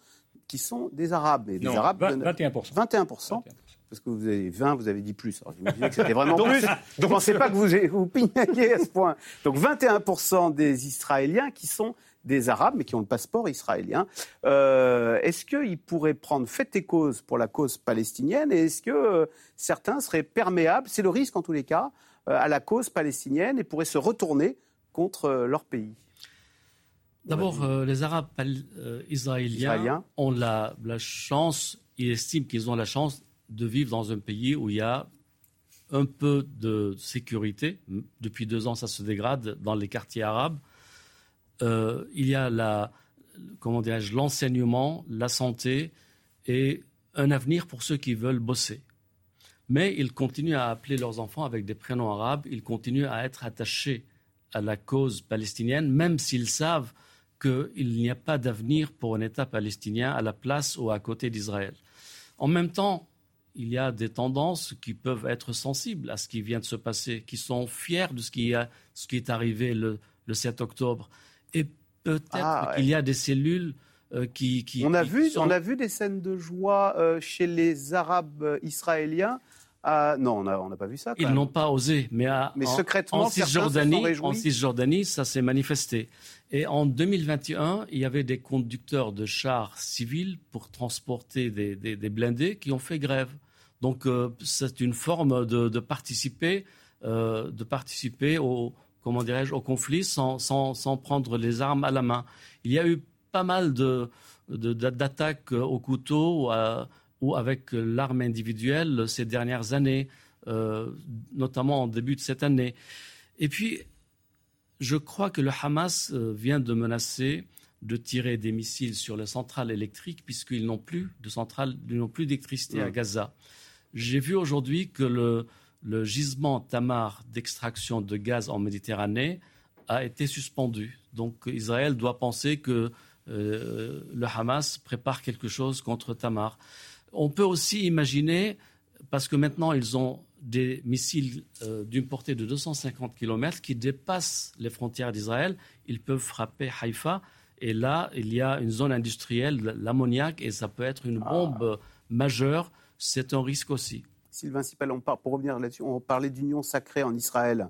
qui sont des Arabes. Et des non, Arabes 21 21, parce que vous avez 20, vous avez dit plus. Alors, que c'était vraiment plus. Je ne pensais pas que vous, vous pignaquiez à ce point. Donc 21% des Israéliens qui sont des Arabes, mais qui ont le passeport israélien. Euh, est-ce qu'ils pourraient prendre fait et cause pour la cause palestinienne? Et est-ce que euh, certains seraient perméables, c'est le risque en tous les cas, euh, à la cause palestinienne et pourraient se retourner contre leur pays? D'abord, les Arabes israéliens, ont la, la chance, ils estiment qu'ils ont la chance de vivre dans un pays où il y a un peu de sécurité. Depuis deux ans, ça se dégrade dans les quartiers arabes. Euh, il y a la, comment l'enseignement, la santé et un avenir pour ceux qui veulent bosser. Mais ils continuent à appeler leurs enfants avec des prénoms arabes, ils continuent à être attachés à la cause palestinienne, même s'ils savent qu'il n'y a pas d'avenir pour un État palestinien à la place ou à côté d'Israël. En même temps, il y a des tendances qui peuvent être sensibles à ce qui vient de se passer, qui sont fiers de ce qui, est arrivé le 7 octobre et peut-être ah, qu'il y a des cellules euh, qui, On a, vu, on a vu des scènes de joie euh, chez les Arabes euh, israéliens. Non, on n'a pas vu ça. Ils n'ont pas osé, mais, mais en, secrètement, en Cisjordanie, en Cisjordanie, ça s'est manifesté. Et en 2021, il y avait des conducteurs de chars civils pour transporter des, des, blindés qui ont fait grève. Donc, c'est une forme de, de participer, de participer au, comment dirais-je, au conflit sans, prendre les armes à la main. Il y a eu pas mal de, d'attaques au couteau ou, avec l'arme individuelle ces dernières années, euh, notamment en début de cette année. Et puis, je crois que le Hamas euh, vient de menacer de tirer des missiles sur les centrales électriques puisqu'ils n'ont plus de centrales, n'ont plus d'électricité à Gaza. J'ai vu aujourd'hui que le, le gisement Tamar d'extraction de gaz en Méditerranée a été suspendu. Donc Israël doit penser que euh, le Hamas prépare quelque chose contre Tamar. On peut aussi imaginer, parce que maintenant ils ont des missiles euh, d'une portée de 250 km qui dépassent les frontières d'Israël, ils peuvent frapper Haïfa. Et là, il y a une zone industrielle, l'ammoniac, et ça peut être une bombe majeure. C'est un risque aussi. Sylvain Sipel, on pour revenir là-dessus, on parlait d'union sacrée en Israël,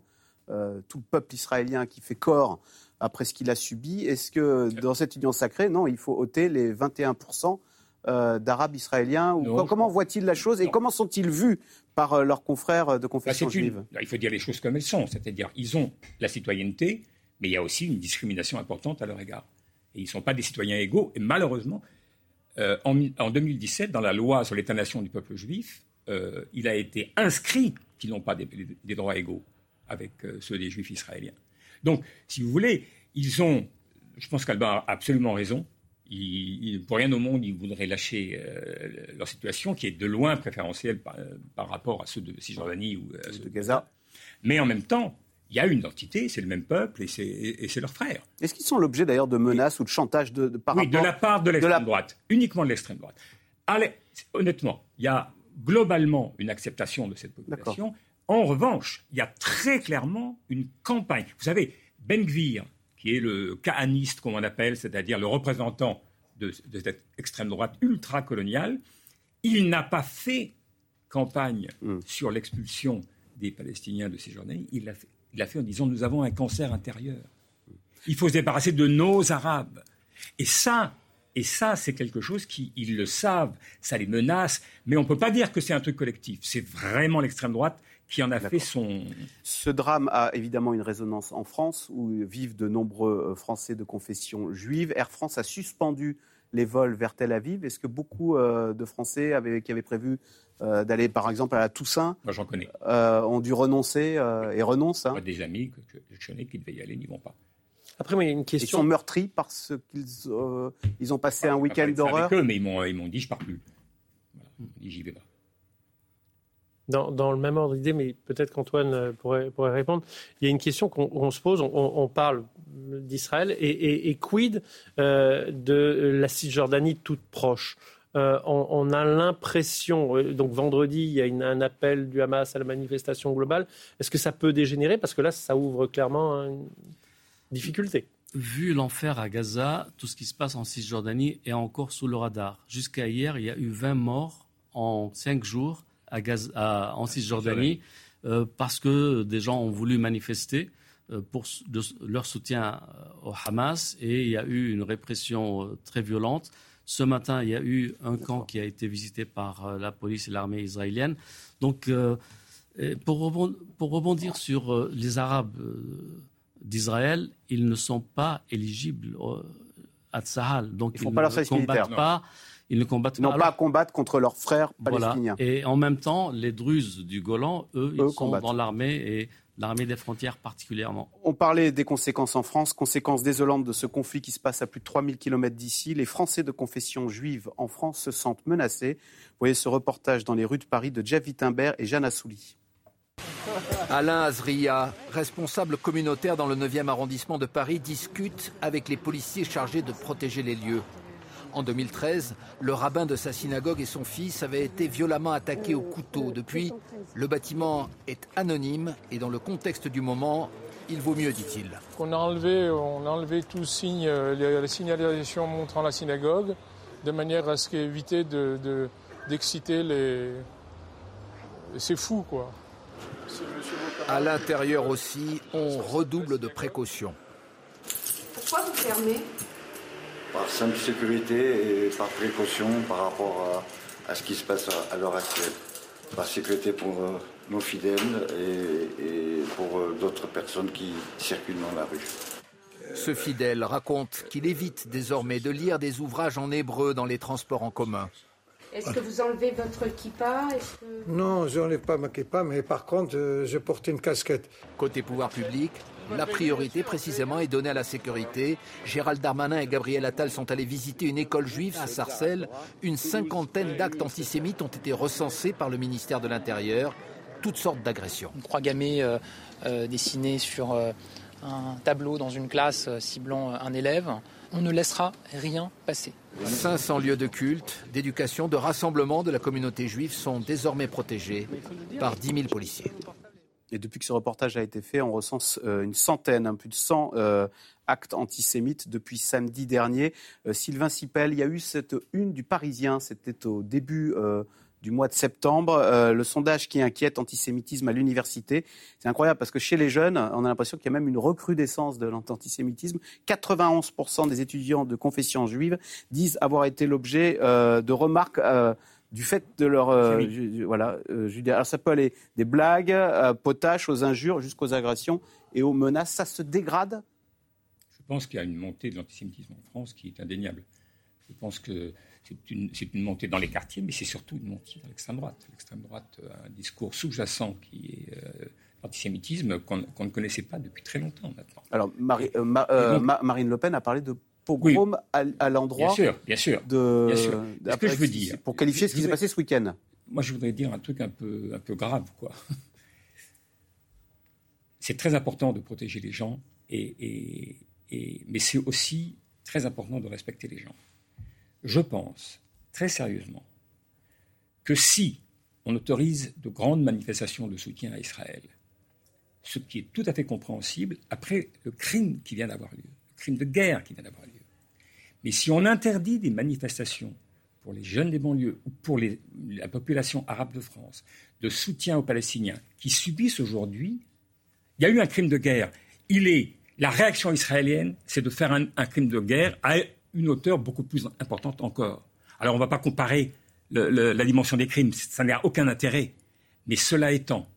euh, tout le peuple israélien qui fait corps après ce qu'il a subi. Est-ce que dans cette union sacrée, non, il faut ôter les 21% euh, d'Arabes israéliens ou Comment voient-ils la chose et comment sont-ils vus par euh, leurs confrères de confession bah, juive? Il faut dire les choses comme elles sont, c'est-à-dire ils ont la citoyenneté, mais il y a aussi une discrimination importante à leur égard. Et ils ne sont pas des citoyens égaux. Et malheureusement, en, en 2017, dans la loi sur l'État-nation du peuple juif, euh, il a été inscrit qu'ils n'ont pas des, droits égaux avec euh, ceux des juifs israéliens. Donc, si vous voulez, ils ont, je pense qu'Alba a absolument raison. pour rien au monde, ils voudraient lâcher euh, leur situation, qui est de loin préférentielle par, rapport à ceux de Cisjordanie ou de Gaza. Mais en même temps, il y a une identité, c'est le même peuple et c'est leurs frères. Est-ce qu'ils sont l'objet d'ailleurs de menaces ou de chantage de, par oui, de la part de l'extrême droite, uniquement de l'extrême droite. Allez, honnêtement, il y a globalement une acceptation de cette population. En revanche, il y a très clairement une campagne. Vous savez, Ben Gvir, qui est le kahaniste, comme on appelle, c'est-à-dire le représentant de, cette extrême droite ultra-coloniale, il n'a pas fait campagne hmm. sur l'expulsion des Palestiniens de ces journées. Il l'a fait, il fait en disant nous avons un cancer intérieur. Il faut se débarrasser de nos Arabes. Et ça, et ça, c'est quelque chose qu'ils le savent, ça les menace, mais on ne peut pas dire que c'est un truc collectif. C'est vraiment l'extrême droite qui en a fait son. Ce drame a évidemment une résonance en France, où vivent de nombreux euh, Français de confession juive. Air France a suspendu les vols vers Tel Aviv. Est-ce que beaucoup euh, de Français qui avaient prévu euh, d'aller, par exemple, à la Toussaint, Moi, j'en connais. ont dû renoncer et renoncent hein Des amis que je connais qui devaient y aller n'y vont pas. Après, il y a une question. Ils sont meurtris parce qu'ils euh, ils ont passé un week-end d'horreur. mais ils m'ont, ils m'ont dit je pars plus. Voilà. j'y vais pas. Dans, dans, le même ordre d'idée, mais peut-être qu'Antoine euh, pourrait, pourrait, répondre. Il y a une question qu'on se pose. On, on parle d'Israël et, et, et, quid euh, de la Cisjordanie toute proche? Euh, on, on, a l'impression, euh, donc vendredi, il y a une, un appel du Hamas à la manifestation globale. Est-ce que ça peut dégénérer? Parce que là, ça ouvre clairement difficulté. Vu l'enfer à Gaza, tout ce qui se passe en Cisjordanie est encore sous le radar. Jusqu'à hier, il y a eu 20 morts en 5 jours en Cisjordanie parce que des gens ont voulu manifester pour leur soutien au Hamas et il y a eu une répression très violente. Ce matin, il y a eu un camp qui a été visité par la police et l'armée israélienne. Donc, pour rebondir, sur les Arabes d'Israël, ils ne sont pas éligibles à Tsahal. Donc ils, ne combattent pas. Ils ne combattent pas. pas à combattre contre leurs frères palestiniens. Et en même temps, les Druzes du Golan, eux, ils sont dans l'armée et l'armée des frontières particulièrement. On parlait des conséquences en France, conséquences désolantes de ce conflit qui se passe à plus de 3000 km d'ici. Les Français de confession juive en France se sentent menacés. Vous voyez ce reportage dans les rues de Paris de Jeff Wittenberg et Jeanne Assouli. Alain Azria, responsable communautaire dans le 9e arrondissement de Paris, discute avec les policiers chargés de protéger les lieux. En 2013, le rabbin de sa synagogue et son fils avaient été violemment attaqués au couteau. Depuis, le bâtiment est anonyme et dans le contexte du moment, il vaut mieux, dit-il. On a enlevé, on a enlevé tout signe, les, signalisations montrant la synagogue, de manière à ce qu'éviter d'exciter les. C'est fou, quoi. À l'intérieur aussi, on redouble de précautions. Pourquoi vous fermez? Par simple sécurité et par précaution par rapport à, ce qui se passe à, l'heure actuelle. Par sécurité pour euh, nos fidèles et, pour euh, d'autres personnes qui circulent dans la rue. Ce fidèle raconte qu'il évite désormais de lire des ouvrages en hébreu dans les transports en commun. Est-ce que vous enlevez votre kippa? Non, je n'enlève pas ma kippa, mais par contre, euh, je porte une casquette. Côté pouvoir public, la priorité précisément est donnée à la sécurité. Gérald Darmanin et Gabriel Attal sont allés visiter une école juive à Sarcelles. Une cinquantaine d'actes antisémites ont été recensés par le ministère de l'Intérieur. Toutes sortes d'agressions. Une croix gammée euh, euh, dessinée sur un tableau dans une classe ciblant un élève. On ne laissera rien passer. 500 lieux de culte, d'éducation, de rassemblement de la communauté juive sont désormais protégés par 10 000 policiers. Et depuis que ce reportage a été fait, on recense euh, une centaine, un plus de 100 euh, actes antisémites depuis samedi dernier. Euh, Sylvain Sipel, il y a eu cette une du Parisien, c'était au début du mois de septembre. Euh, le sondage qui inquiète antisémitisme à l'université. C'est incroyable parce que chez les jeunes, on a l'impression qu'il y a même une recrudescence de l'antisémitisme. 91% des étudiants de confession juive disent avoir été l'objet euh, de remarques. Euh, du fait de leur voilà Alors ça peut aller des blagues, potaches, aux injures, jusqu'aux agressions et aux menaces. Ça se dégrade? Je pense qu'il y a une montée de l'antisémitisme en France qui est indéniable. Je pense que c'est une, montée dans les quartiers, mais c'est surtout une montée dans l'extrême droite. L'extrême droite a un discours sous-jacent qui est euh, l'antisémitisme qu'on ne connaissait pas depuis très longtemps maintenant. Alors, euh, euh, Marine Le Pen a parlé de pogrom à, l'endroit. Bien sûr, bien sûr. De, bien sûr. Ce que je veux dire. Pour qualifier ce qui s'est passé ce week-end. Moi, je voudrais dire un truc un peu, un peu grave, quoi. C'est très important de protéger les gens, et, et mais c'est aussi très important de respecter les gens je pense très sérieusement que si on autorise de grandes manifestations de soutien à Israël, ce qui est tout à fait compréhensible après le crime qui vient d'avoir lieu, le crime de guerre qui vient d'avoir lieu. Mais si on interdit des manifestations pour les jeunes des banlieues ou pour la population arabe de France de soutien aux Palestiniens qui subissent aujourd'hui, il y a eu un crime de guerre. Il est la réaction israélienne, c'est de faire un, crime de guerre une hauteur beaucoup plus importante encore. Alors on ne va pas comparer la dimension des crimes, ça n'a aucun intérêt. Mais cela étant,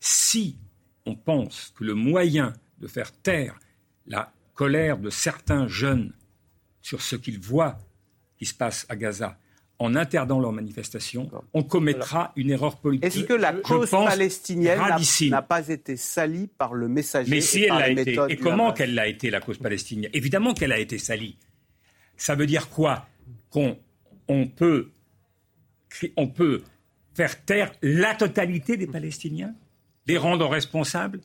si on pense que le moyen de faire taire la colère de certains jeunes sur ce qu'ils voient qui se passe à Gaza en interdisant leurs manifestations, on commettra une erreur politique. Est-ce que la cause palestinienne n'a pas été salie par le messager Mais si et elle l'a été, et comment qu'elle l'a été, la cause palestinienne? Évidemment qu'elle a été salie. Ça veut dire quoi? Qu'on on peut, on peut faire taire la totalité des Palestiniens? Les rendre responsables?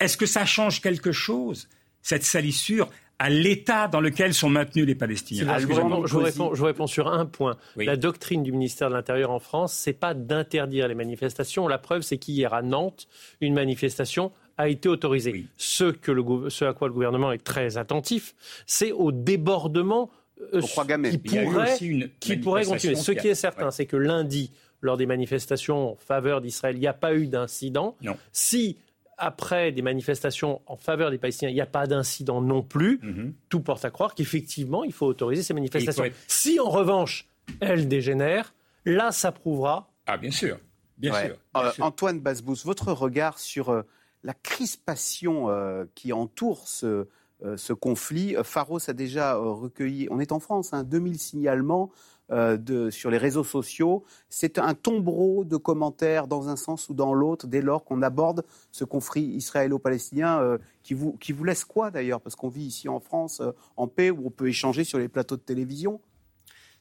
Est-ce que ça change quelque chose, cette salissure à l'état dans lequel sont maintenus les Palestiniens. Je, vous réponds, sur un point. La doctrine du ministère de l'Intérieur en France, c'est pas d'interdire les manifestations. La preuve, c'est qu'hier à Nantes, une manifestation a été autorisée. Ce, que le, ce à quoi le gouvernement est très attentif, c'est au débordement euh, qui pourrait, qui pourrait continuer. Ce qui est certain, c'est que lundi, lors des manifestations en faveur d'Israël, il n'y a pas eu d'incident, si après des manifestations en faveur des Palestiniens, il n'y a pas d'incident non plus, mhm. tout porte à croire qu'effectivement, il faut autoriser ces manifestations. Si en revanche, elles dégénèrent, là, ça prouvera. Ah, bien sûr. Bien sûr, euh, Antoine Basbous, votre regard sur euh, la crispation euh, qui entoure ce, ce conflit. Pharos a déjà recueilli, on est en France, hein, 2000 signalements euh, sur les réseaux sociaux. C'est un tombereau de commentaires dans un sens ou dans l'autre dès lors qu'on aborde ce conflit israélo-palestinien euh, qui, vous, qui vous laisse quoi d'ailleurs Parce qu'on vit ici en France euh, en paix où on peut échanger sur les plateaux de télévision?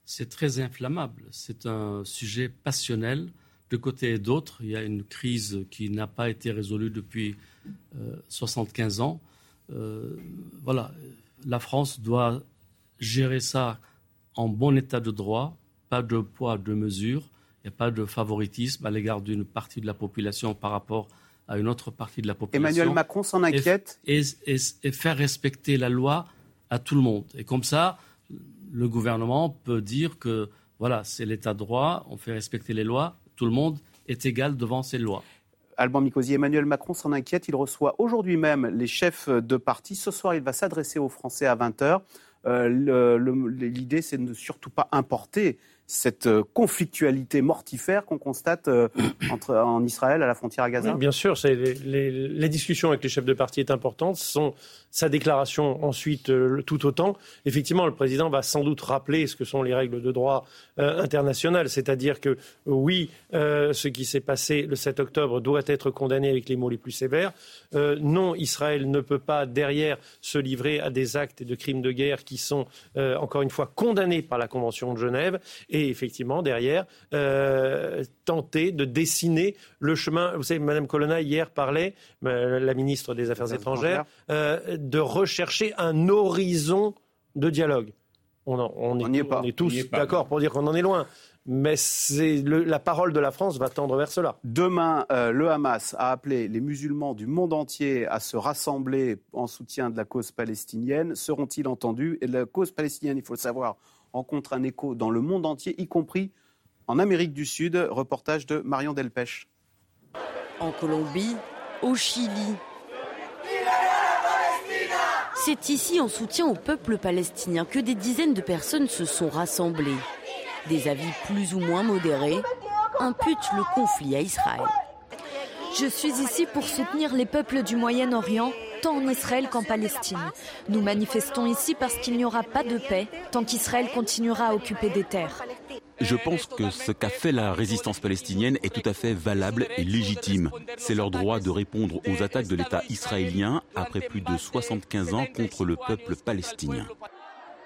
C'est très inflammable. C'est un sujet passionnel de côté et d'autre. Il y a une crise qui n'a pas été résolue depuis 75 ans. voilà, la France doit gérer ça en bon état de droit, pas de poids, de mesure, il n'y a pas de favoritisme à l'égard d'une partie de la population par rapport à une autre partie de la population. Emmanuel Macron s'en inquiète? et, faire respecter la loi à tout le monde. Et comme ça, le gouvernement peut dire que voilà, c'est l'état de droit, on fait respecter les lois, tout le monde est égal devant ces lois. Alban Mikosi, Emmanuel Macron s'en inquiète. Il reçoit aujourd'hui même les chefs de parti. Ce soir, il va s'adresser aux Français à 20h. Euh, l'idée, c'est de ne surtout pas importer cette euh, conflictualité mortifère qu'on constate euh, entre, en Israël à la frontière à Gaza? Bien sûr, les, les, discussions avec les chefs de parti est importante. Sont sa déclaration ensuite tout autant. Effectivement, le président va sans doute rappeler ce que sont les règles de droit international, c'est-à-dire que oui, ce qui s'est passé le 7 octobre doit être condamné avec les mots les plus sévères. non, Israël ne peut pas derrière se livrer à des actes de crimes de guerre qui sont encore une fois condamnés par la Convention de Genève. Et et effectivement, derrière, euh, tenter de dessiner le chemin. Vous savez, Mme Colonna, hier, parlait, euh, la ministre des Affaires étrangères, euh, de rechercher un horizon de dialogue. On, est, tous d'accord pour dire qu'on en est loin mais la parole de la France va tendre vers cela. Demain, le Hamas a appelé les musulmans du monde entier à se rassembler en soutien de la cause palestinienne. Seront-ils entendus? Et la cause palestinienne, il faut le savoir, rencontre un écho dans le monde entier, y compris en Amérique du Sud. Reportage de Marion Delpech. En Colombie, au Chili. C'est ici, en soutien au peuple palestinien, que des dizaines de personnes se sont rassemblées. Des avis plus ou moins modérés imputent le conflit à Israël. Je suis ici pour soutenir les peuples du Moyen-Orient tant en Israël qu'en Palestine. Nous manifestons ici parce qu'il n'y aura pas de paix tant qu'Israël continuera à occuper des terres. Je pense que ce qu'a fait la résistance palestinienne est tout à fait valable et légitime. C'est leur droit de répondre aux attaques de l'État israélien après plus de 75 ans contre le peuple palestinien.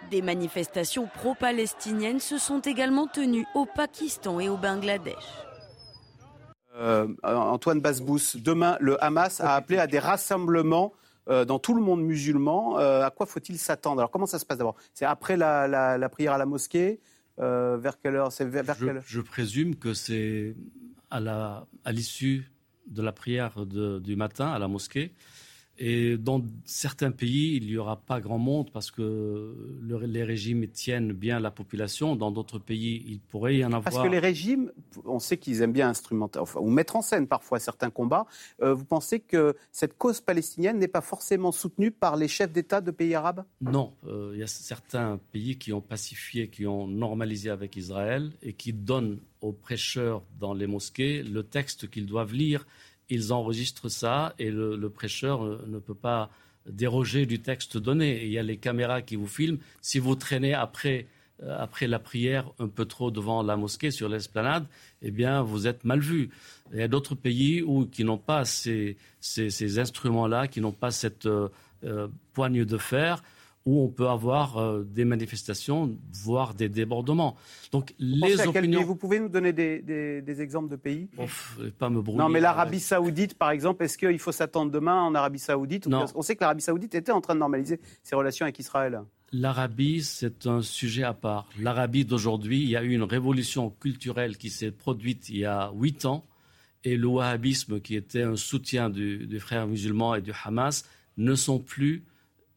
Des manifestations pro-palestiniennes se sont également tenues au Pakistan et au Bangladesh. Euh, Antoine Basbous, demain, le Hamas a appelé à des rassemblements euh, dans tout le monde musulman. Euh, à quoi faut-il s'attendre? Alors, comment ça se passe d'abord? C'est après la, prière à la mosquée? Vers quelle heure? C'est vers, je, je, présume que c'est à l'issue de la prière du matin à la mosquée. Et dans certains pays, il n'y aura pas grand monde parce que les régimes tiennent bien la population. Dans d'autres pays, il pourrait y en avoir. Parce que les régimes, on sait qu'ils aiment bien instrumenter, ou mettre en scène parfois certains combats. Euh, vous pensez que cette cause palestinienne n'est pas forcément soutenue par les chefs d'État de pays arabes? Non. Euh, il y a certains pays qui ont pacifié, qui ont normalisé avec Israël et qui donnent aux prêcheurs dans les mosquées le texte qu'ils doivent lire ils enregistrent ça et le, prêcheur euh, ne peut pas déroger du texte donné. il y a les caméras qui vous filment. Si vous traînez après, euh, après la prière un peu trop devant la mosquée sur l'esplanade, eh bien, vous êtes mal vu. Il y a d'autres pays où, qui n'ont pas ces, ces, instruments-là, qui n'ont pas cette euh, poigne de fer où on peut avoir euh, des manifestations, voire des débordements. Donc les opinions. Vous pouvez nous donner des, exemples de pays Pas me brouiller. Non, mais l'Arabie Saoudite, par exemple, est-ce qu'il faut s'attendre demain en Arabie Saoudite non. On sait que l'Arabie Saoudite était en train de normaliser ses relations avec Israël. L'Arabie, c'est un sujet à part. L'Arabie d'aujourd'hui, il y a eu une révolution culturelle qui s'est produite il y a huit ans, et le wahhabisme, qui était un soutien des frères musulmans et du Hamas, ne sont plus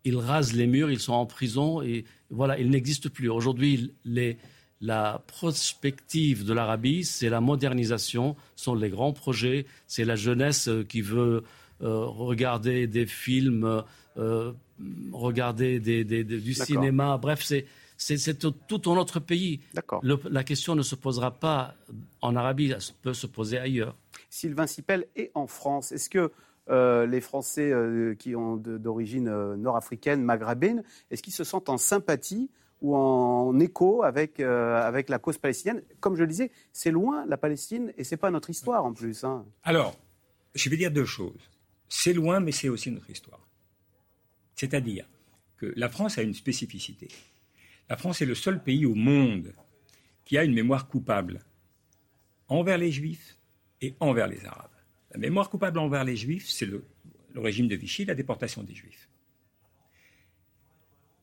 ils rasent les murs, ils sont en prison et voilà, ils n'existent plus. Aujourd'hui, les, la prospective de l'Arabie, c'est la modernisation, sont les grands projets, c'est la jeunesse euh, qui veut euh, regarder des films, euh, regarder du cinéma. Bref, c'est tout, un autre pays. la question ne se posera pas en Arabie, elle peut se poser ailleurs. Sylvain Sipel est en France. Est-ce que les Français qui ont d'origine nord-africaine, maghrébine, est-ce qu'ils se sentent en sympathie ou en écho avec, euh, avec la cause palestinienne? Comme je le disais, c'est loin la Palestine et c'est pas notre histoire en plus. Hein. Alors, je vais dire deux choses. C'est loin, mais c'est aussi notre histoire. C'est-à-dire que la France a une spécificité. La France est le seul pays au monde qui a une mémoire coupable envers les Juifs et envers les Arabes. La mémoire coupable envers les Juifs, c'est le régime de Vichy, la déportation des Juifs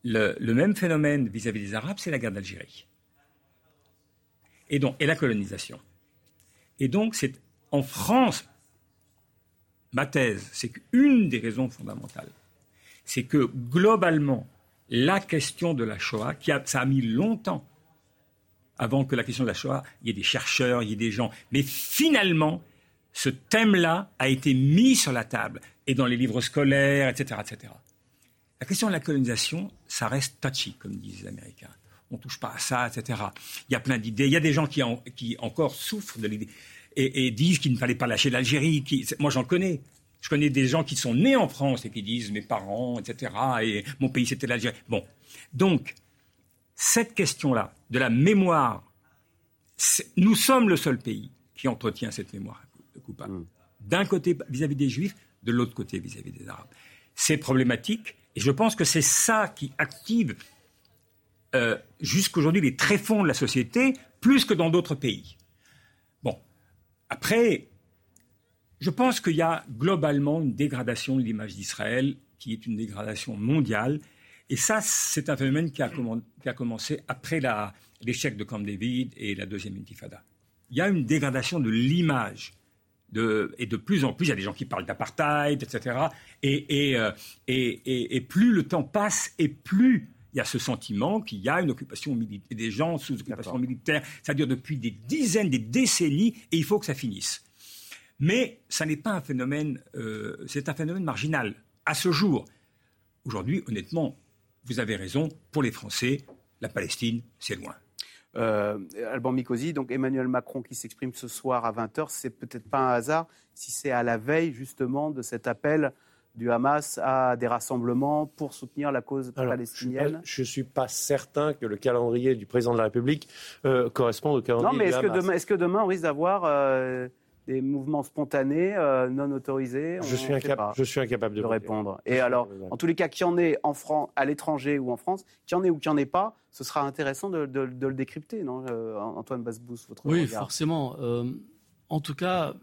le, même phénomène vis-à-vis des Arabes, c'est la guerre d'Algérie. Et donc, et la colonisation. Et donc, c'est en France, ma thèse, c'est qu'une des raisons fondamentales, c'est que globalement, la question de la Shoah, qui a, ça a mis longtemps avant que la question de la Shoah, il y ait des chercheurs, il y ait des gens, mais finalement, ce thème-là a été mis sur la table et dans les livres scolaires, etc., etc. La question de la colonisation, ça reste touchy, comme disent les Américains. On ne touche pas à ça, etc. Il y a plein d'idées. Il y a des gens qui, qui encore souffrent de l'idée et, disent qu'il ne fallait pas lâcher l'Algérie. Moi, j'en connais. Je connais des gens qui sont nés en France et qui disent mes parents, etc. Et mon pays, c'était l'Algérie. Bon. Donc, cette question-là, de la mémoire, nous sommes le seul pays qui entretient cette mémoire coupable. Mm. D'un côté vis-à-vis des Juifs, de l'autre côté vis à -vis des Arabes. C'est problématique et je pense que c'est ça qui active euh, jusqu'aujourd'hui les tréfonds de la société, plus que dans d'autres pays. Bon, après, je pense qu'il y a globalement une dégradation de l'image d'Israël, qui est une dégradation mondiale. Et ça, c'est un phénomène qui a, qui a commencé après l'échec de Camp David et la deuxième intifada. Il y a une dégradation de l'image et de plus en plus, il y a des gens qui parlent d'apartheid, etc. Euh, et, plus le temps passe, et plus il y a ce sentiment qu'il y a une occupation militaire, des gens sous occupation militaire. Ça dure depuis des dizaines, des décennies, et il faut que ça finisse. Mais ça n'est pas un phénomène, euh, c'est un phénomène marginal. À ce jour, aujourd'hui, honnêtement, vous avez raison, pour les Français, la Palestine, c'est loin. Euh, Alban Mikosi, donc Emmanuel Macron qui s'exprime ce soir à 20h, c'est peut-être pas un hasard si c'est à la veille justement de cet appel du Hamas à des rassemblements pour soutenir la cause palestinienne. Je ne suis, pas certain que le calendrier du président de la République euh, corresponde au calendrier non, mais est-ce Que demain, est-ce que demain on risque d'avoir euh, des mouvements spontanés, euh, non autorisés je suis, incapable, je suis incapable de, répondre. Et alors, en tous les cas, qu'il y en ait en France, à l'étranger ou en France, qu'il y en ait ou qu'il n'y en ait pas, ce sera intéressant de, le décrypter, non euh, Antoine Basbous, votre Oui, forcément. Euh, en tout cas,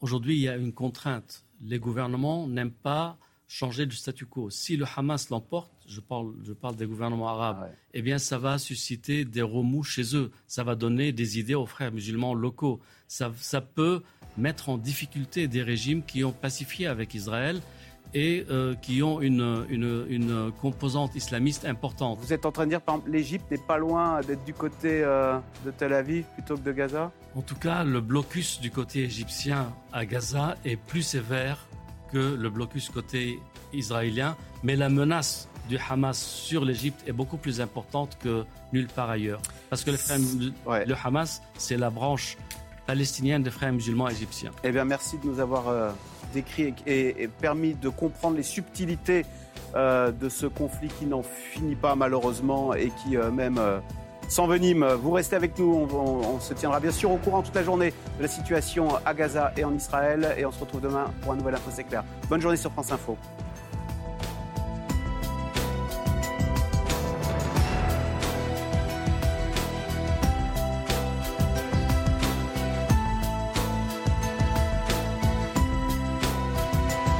aujourd'hui, il y a une contrainte. Les gouvernements n'aiment pas changer du statu quo. Si le Hamas l'emporte, je parle, je parle des gouvernements arabes, ah eh bien, ça va susciter des remous chez eux. Ça va donner des idées aux frères musulmans locaux. Ça, ça peut mettre en difficulté des régimes qui ont pacifié avec Israël et euh, qui ont une, une, une, composante islamiste importante. Vous êtes en train de dire, par exemple, l'Égypte n'est pas loin d'être du côté euh, de Tel Aviv plutôt que de Gaza? En tout cas, le blocus du côté égyptien à Gaza est plus sévère que le blocus côté israélien, mais la menace du Hamas sur l'Égypte est beaucoup plus importante que nulle part ailleurs. Parce que le, Hamas, c'est la branche palestinienne des frères musulmans égyptiens. Eh bien, merci de nous avoir euh, décrit et, permis de comprendre les subtilités euh, de ce conflit qui n'en finit pas malheureusement et qui euh, même s'envenime. Vous restez avec nous, on, se tiendra bien sûr au courant toute la journée de la situation à Gaza et en Israël et on se retrouve demain pour un nouvel Info C'est. Bonne journée sur France Info.